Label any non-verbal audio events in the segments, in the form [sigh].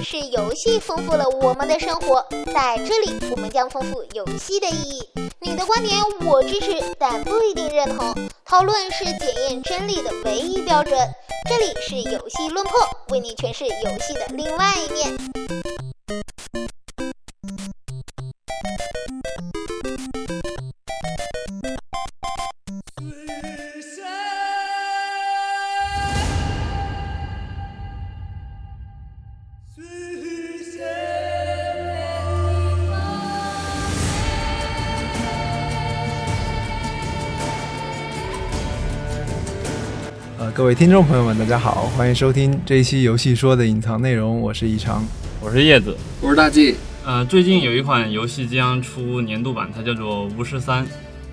是游戏丰富了我们的生活，在这里我们将丰富游戏的意义。你的观点我支持，但不一定认同。讨论是检验真理的唯一标准。这里是游戏论破，为你诠释游戏的另外一面。各位听众朋友们，大家好，欢迎收听这一期游戏说的隐藏内容。我是异常，我是叶子，我是大 G。呃，最近有一款游戏即将出年度版，它叫做《巫师三》。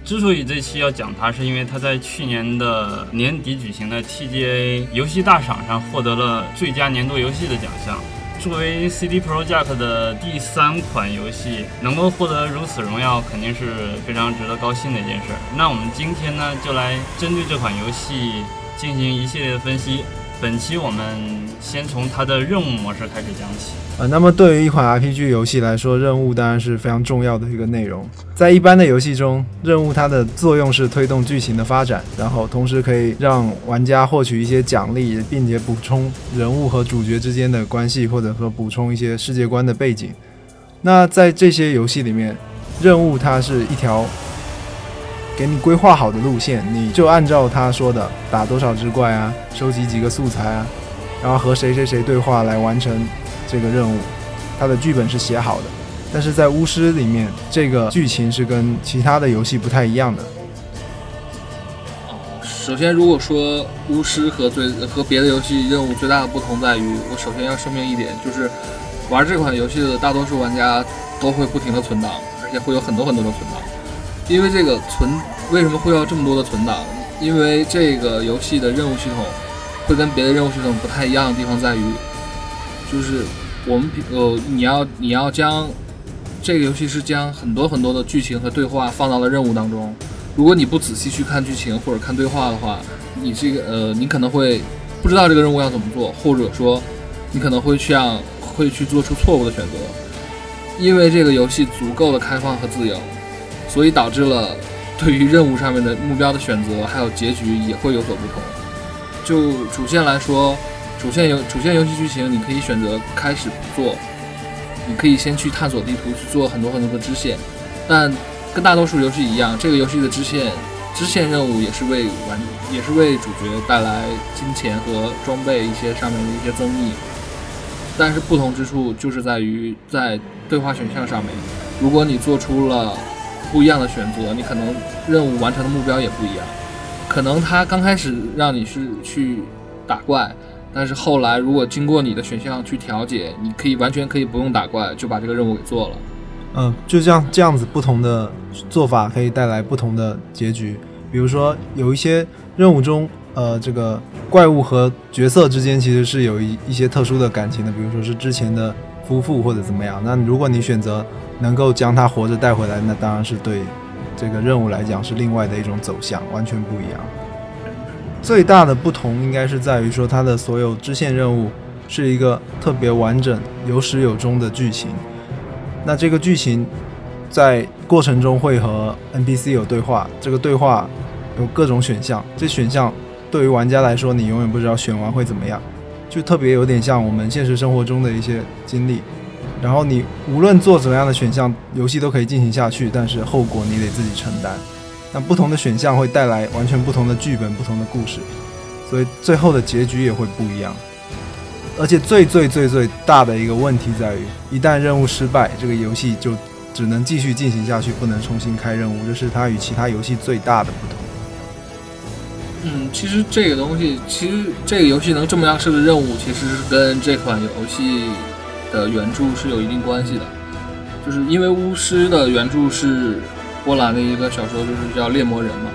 之所以这期要讲它，是因为它在去年的年底举行的 TGA 游戏大赏上获得了最佳年度游戏的奖项。作为 CD Projekt 的第三款游戏，能够获得如此荣耀，肯定是非常值得高兴的一件事。那我们今天呢，就来针对这款游戏。进行一系列的分析。本期我们先从它的任务模式开始讲起。呃，那么对于一款 RPG 游戏来说，任务当然是非常重要的一个内容。在一般的游戏中，任务它的作用是推动剧情的发展，然后同时可以让玩家获取一些奖励，并且补充人物和主角之间的关系，或者说补充一些世界观的背景。那在这些游戏里面，任务它是一条。给你规划好的路线，你就按照他说的打多少只怪啊，收集几个素材啊，然后和谁谁谁对话来完成这个任务。他的剧本是写好的，但是在巫师里面，这个剧情是跟其他的游戏不太一样的。首先，如果说巫师和最和别的游戏任务最大的不同在于，我首先要声明一点，就是玩这款游戏的大多数玩家都会不停的存档，而且会有很多很多的存档。因为这个存为什么会要这么多的存档？因为这个游戏的任务系统会跟别的任务系统不太一样的地方在于，就是我们呃你要你要将这个游戏是将很多很多的剧情和对话放到了任务当中。如果你不仔细去看剧情或者看对话的话，你这个呃你可能会不知道这个任务要怎么做，或者说你可能会去让会去做出错误的选择。因为这个游戏足够的开放和自由。所以导致了对于任务上面的目标的选择，还有结局也会有所不同。就主线来说，主线游主线游戏剧情，你可以选择开始不做，你可以先去探索地图，去做很多很多的支线。但跟大多数游戏一样，这个游戏的支线支线任务也是为玩，也是为主角带来金钱和装备一些上面的一些增益。但是不同之处就是在于在对话选项上面，如果你做出了不一样的选择，你可能任务完成的目标也不一样。可能他刚开始让你是去打怪，但是后来如果经过你的选项去调节，你可以完全可以不用打怪就把这个任务给做了。嗯，就这样这样子不同的做法可以带来不同的结局。比如说有一些任务中，呃，这个怪物和角色之间其实是有一一些特殊的感情的，比如说是之前的夫妇或者怎么样。那如果你选择。能够将他活着带回来，那当然是对这个任务来讲是另外的一种走向，完全不一样。最大的不同应该是在于说，它的所有支线任务是一个特别完整、有始有终的剧情。那这个剧情在过程中会和 NPC 有对话，这个对话有各种选项，这选项对于玩家来说，你永远不知道选完会怎么样，就特别有点像我们现实生活中的一些经历。然后你无论做怎么样的选项，游戏都可以进行下去，但是后果你得自己承担。那不同的选项会带来完全不同的剧本、不同的故事，所以最后的结局也会不一样。而且最最最最大的一个问题在于，一旦任务失败，这个游戏就只能继续进行下去，不能重新开任务，这是它与其他游戏最大的不同。嗯，其实这个东西，其实这个游戏能这么样设置任务，其实是跟这款游戏。的原著是有一定关系的，就是因为巫师的原著是波兰的一个小说，就是叫猎魔人嘛。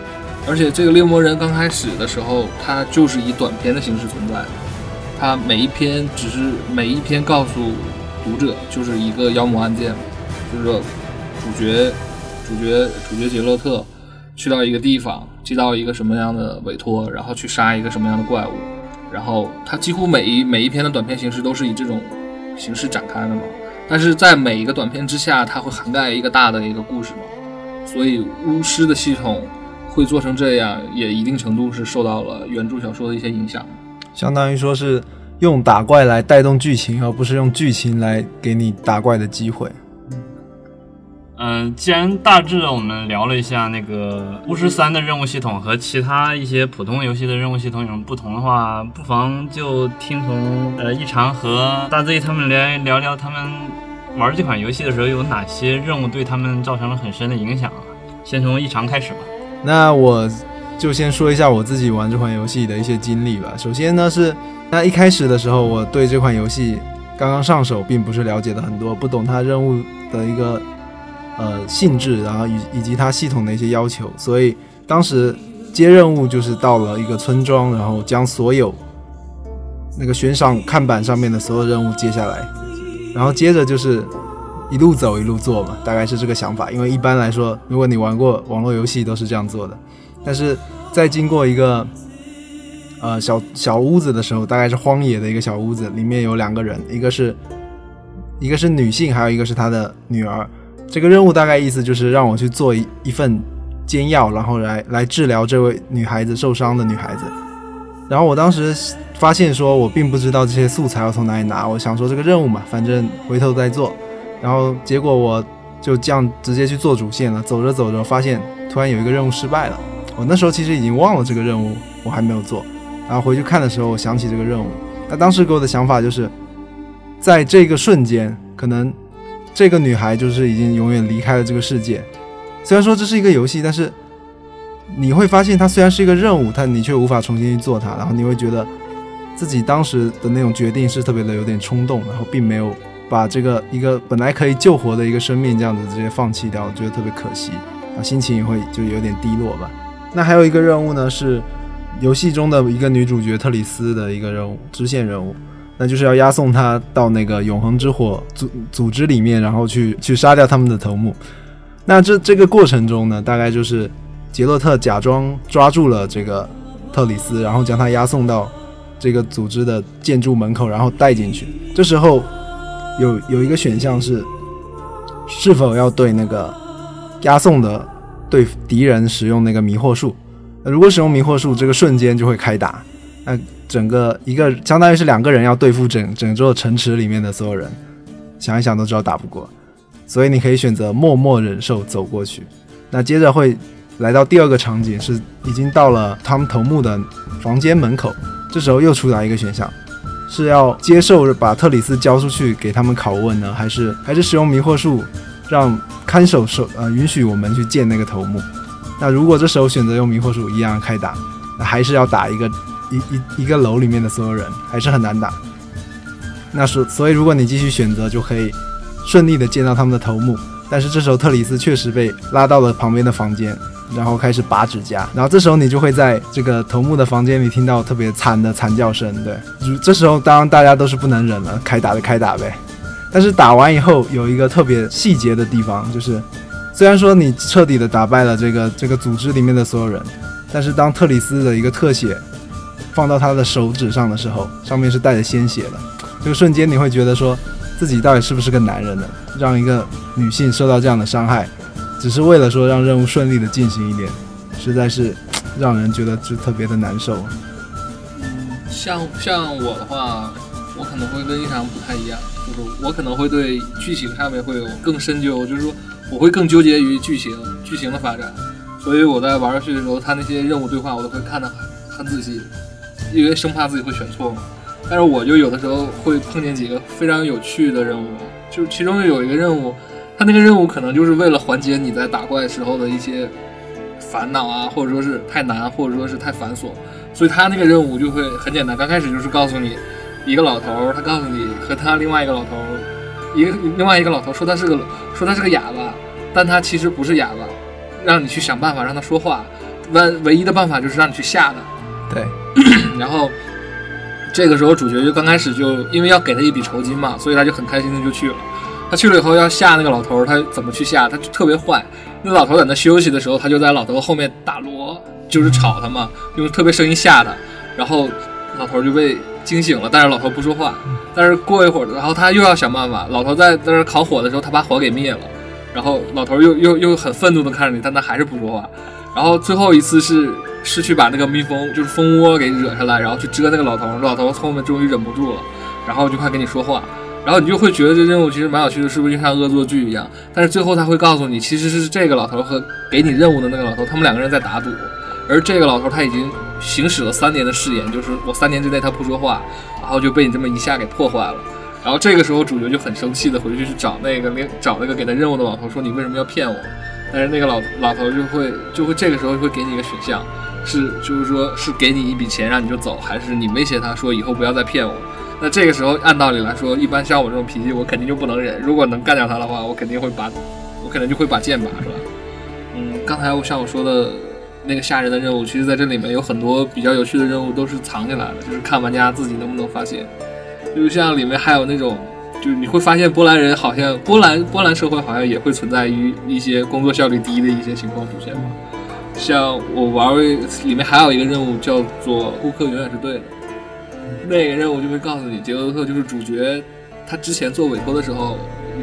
而且这个猎魔人刚开始的时候，它就是以短篇的形式存在，它每一篇只是每一篇告诉读者就是一个妖魔案件，就是说主角主角主角杰洛特去到一个地方，接到一个什么样的委托，然后去杀一个什么样的怪物，然后它几乎每一每一篇的短篇形式都是以这种。形式展开的嘛。但是在每一个短片之下，它会涵盖一个大的一个故事嘛。所以巫师的系统会做成这样，也一定程度是受到了原著小说的一些影响。相当于说是用打怪来带动剧情，而不是用剧情来给你打怪的机会。嗯，既然大致的我们聊了一下那个巫师三的任务系统和其他一些普通游戏的任务系统有什么不同的话，不妨就听从呃异常和大 Z 他们来聊聊他们玩这款游戏的时候有哪些任务对他们造成了很深的影响。先从异常开始吧。那我就先说一下我自己玩这款游戏的一些经历吧。首先呢是，那一开始的时候，我对这款游戏刚刚上手，并不是了解的很多，不懂它任务的一个。呃，性质，然后以以及它系统的一些要求，所以当时接任务就是到了一个村庄，然后将所有那个悬赏看板上面的所有任务接下来，然后接着就是一路走一路做嘛，大概是这个想法。因为一般来说，如果你玩过网络游戏，都是这样做的。但是在经过一个呃小小屋子的时候，大概是荒野的一个小屋子，里面有两个人，一个是一个是女性，还有一个是她的女儿。这个任务大概意思就是让我去做一一份煎药，然后来来治疗这位女孩子受伤的女孩子。然后我当时发现说，我并不知道这些素材要从哪里拿。我想说这个任务嘛，反正回头再做。然后结果我就这样直接去做主线了。走着走着，发现突然有一个任务失败了。我那时候其实已经忘了这个任务，我还没有做。然后回去看的时候，我想起这个任务。那当时给我的想法就是，在这个瞬间，可能。这个女孩就是已经永远离开了这个世界。虽然说这是一个游戏，但是你会发现它虽然是一个任务，但你却无法重新去做它。然后你会觉得自己当时的那种决定是特别的有点冲动，然后并没有把这个一个本来可以救活的一个生命这样子直接放弃掉，觉得特别可惜，啊，心情也会就有点低落吧。那还有一个任务呢，是游戏中的一个女主角特里斯的一个任务，支线任务。那就是要押送他到那个永恒之火组组织里面，然后去去杀掉他们的头目。那这这个过程中呢，大概就是杰洛特假装抓住了这个特里斯，然后将他押送到这个组织的建筑门口，然后带进去。这时候有有一个选项是，是否要对那个押送的对敌人使用那个迷惑术。如果使用迷惑术，这个瞬间就会开打。那整个一个相当于是两个人要对付整整座城池里面的所有人，想一想都知道打不过，所以你可以选择默默忍受走过去。那接着会来到第二个场景，是已经到了他们头目的房间门口，这时候又出来一个选项，是要接受把特里斯交出去给他们拷问呢，还是 [laughs] 还是使用迷惑术让看守手呃允许我们去见那个头目？那如果这时候选择用迷惑术一样开打，那还是要打一个。一一一个楼里面的所有人还是很难打，那是所以如果你继续选择，就可以顺利的见到他们的头目。但是这时候特里斯确实被拉到了旁边的房间，然后开始拔指甲。然后这时候你就会在这个头目的房间里听到特别惨的惨叫声。对，这时候当然大家都是不能忍了，开打的开打呗。但是打完以后有一个特别细节的地方，就是虽然说你彻底的打败了这个这个组织里面的所有人，但是当特里斯的一个特写。放到他的手指上的时候，上面是带着鲜血的。这个瞬间，你会觉得说，自己到底是不是个男人呢？让一个女性受到这样的伤害，只是为了说让任务顺利的进行一点，实在是让人觉得就特别的难受。像像我的话，我可能会跟一常不太一样，就是我可能会对剧情上面会有更深究，就是说我会更纠结于剧情剧情的发展，所以我在玩游戏的时候，他那些任务对话我都会看得很仔细。因为生怕自己会选错嘛，但是我就有的时候会碰见几个非常有趣的任务，就其中有一个任务，他那个任务可能就是为了缓解你在打怪时候的一些烦恼啊，或者说是太难，或者说是太繁琐，所以他那个任务就会很简单，刚开始就是告诉你一个老头，他告诉你和他另外一个老头，一个另外一个老头说他是个说他是个哑巴，但他其实不是哑巴，让你去想办法让他说话，唯唯一的办法就是让你去吓他。对，然后这个时候主角就刚开始就因为要给他一笔酬金嘛，所以他就很开心的就去了。他去了以后要吓那个老头，他怎么去吓？他就特别坏。那老头在那休息的时候，他就在老头后面打锣，就是吵他嘛，用特别声音吓他。然后老头就被惊醒了，但是老头不说话。但是过一会儿，然后他又要想办法。老头在在那烤火的时候，他把火给灭了。然后老头又又又很愤怒的看着你，但他还是不说话。然后最后一次是是去把那个蜜蜂就是蜂窝给惹下来，然后去蛰那个老头。老头后面终于忍不住了，然后就快跟你说话。然后你就会觉得这任务其实蛮有趣的，是不是就像恶作剧一样？但是最后他会告诉你，其实是这个老头和给你任务的那个老头，他们两个人在打赌。而这个老头他已经行使了三年的誓言，就是我三年之内他不说话，然后就被你这么一下给破坏了。然后这个时候主角就很生气的回去去找那个那找那个给他任务的老头说你为什么要骗我？但是那个老老头就会就会这个时候就会给你一个选项，是就是说是给你一笔钱让你就走，还是你威胁他说以后不要再骗我？那这个时候按道理来说，一般像我这种脾气，我肯定就不能忍。如果能干掉他的话，我肯定会把，我可能就会把剑拔出来。嗯，刚才我像我说的。那个吓人的任务，其实在这里面有很多比较有趣的任务，都是藏起来的，就是看玩家自己能不能发现。就像里面还有那种，就是你会发现波兰人好像波兰波兰社会好像也会存在于一些工作效率低的一些情况出现。像我玩里面还有一个任务叫做“顾客永远是对的”，那个任务就会告诉你，杰洛特就是主角，他之前做委托的时候，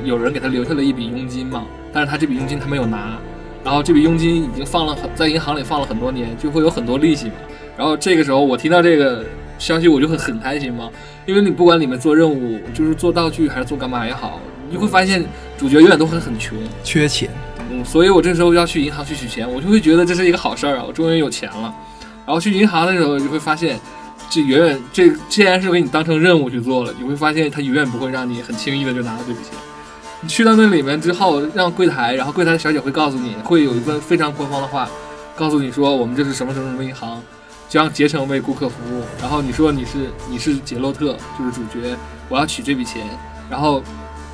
有人给他留下了一笔佣金嘛，但是他这笔佣金他没有拿。然后这笔佣金已经放了很在银行里放了很多年，就会有很多利息嘛。然后这个时候我听到这个消息，我就会很开心嘛，因为你不管里面做任务，就是做道具还是做干嘛也好，你会发现主角永远都会很穷，缺钱。嗯，所以我这时候要去银行去取钱，我就会觉得这是一个好事儿啊，我终于有钱了。然后去银行的时候，就会发现这远远这既然是给你当成任务去做了，你会发现他永远不会让你很轻易的就拿到这笔钱。你去到那里面之后，让柜台，然后柜台的小姐会告诉你，会有一份非常官方的话，告诉你说我们这是什么什么什么银行，将竭诚为顾客服务。然后你说你是你是杰洛特，就是主角，我要取这笔钱。然后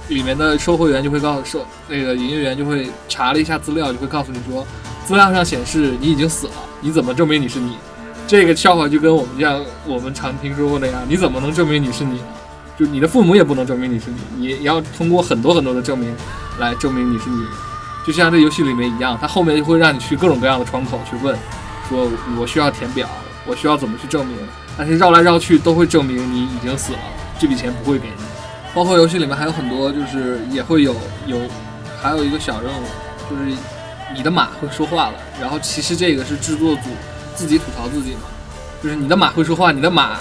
里面的售货员就会告诉售那个营业员就会查了一下资料，就会告诉你说，资料上显示你已经死了，你怎么证明你是你？这个笑话就跟我们这样我们常听说过那样，你怎么能证明你是你呢？就你的父母也不能证明你是你，你要通过很多很多的证明来证明你是你，就像这游戏里面一样，它后面就会让你去各种各样的窗口去问，说我需要填表，我需要怎么去证明，但是绕来绕去都会证明你已经死了，这笔钱不会给你。包括游戏里面还有很多，就是也会有有，还有一个小任务，就是你的马会说话了，然后其实这个是制作组自己吐槽自己嘛，就是你的马会说话，你的马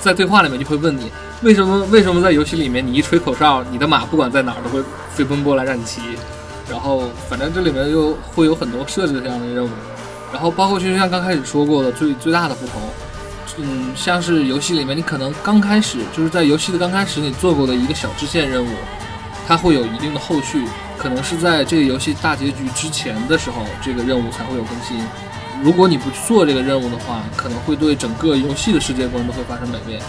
在对话里面就会问你。为什么？为什么在游戏里面，你一吹口哨，你的马不管在哪儿都会飞奔过来让你骑？然后，反正这里面又会有很多设置这样的任务。然后，包括就像刚开始说过的，最最大的不同，嗯，像是游戏里面，你可能刚开始就是在游戏的刚开始你做过的一个小支线任务，它会有一定的后续，可能是在这个游戏大结局之前的时候，这个任务才会有更新。如果你不去做这个任务的话，可能会对整个游戏的世界观都会发生改变。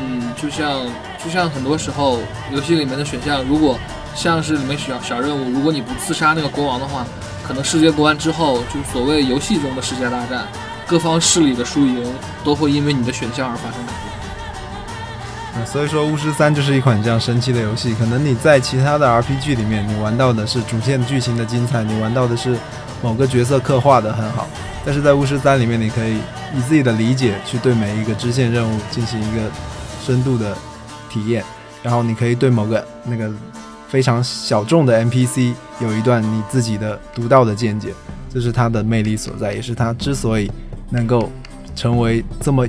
嗯，就像就像很多时候游戏里面的选项，如果像是里面小小任务，如果你不刺杀那个国王的话，可能世界观之后就所谓游戏中的世界大战，各方势力的输赢都会因为你的选项而发生改变。所以说巫师三就是一款这样神奇的游戏。可能你在其他的 RPG 里面，你玩到的是主线剧情的精彩，你玩到的是某个角色刻画的很好，但是在巫师三里面，你可以以自己的理解去对每一个支线任务进行一个。深度的体验，然后你可以对某个那个非常小众的 NPC 有一段你自己的独到的见解，这是它的魅力所在，也是它之所以能够成为这么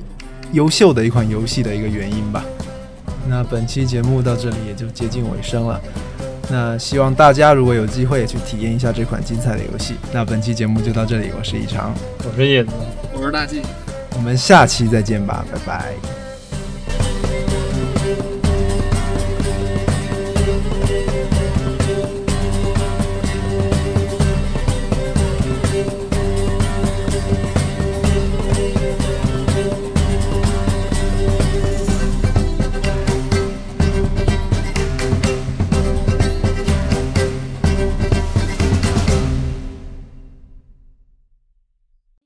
优秀的一款游戏的一个原因吧。那本期节目到这里也就接近尾声了，那希望大家如果有机会也去体验一下这款精彩的游戏。那本期节目就到这里，我是一长，我是叶子，我是大 G，我们下期再见吧，拜拜。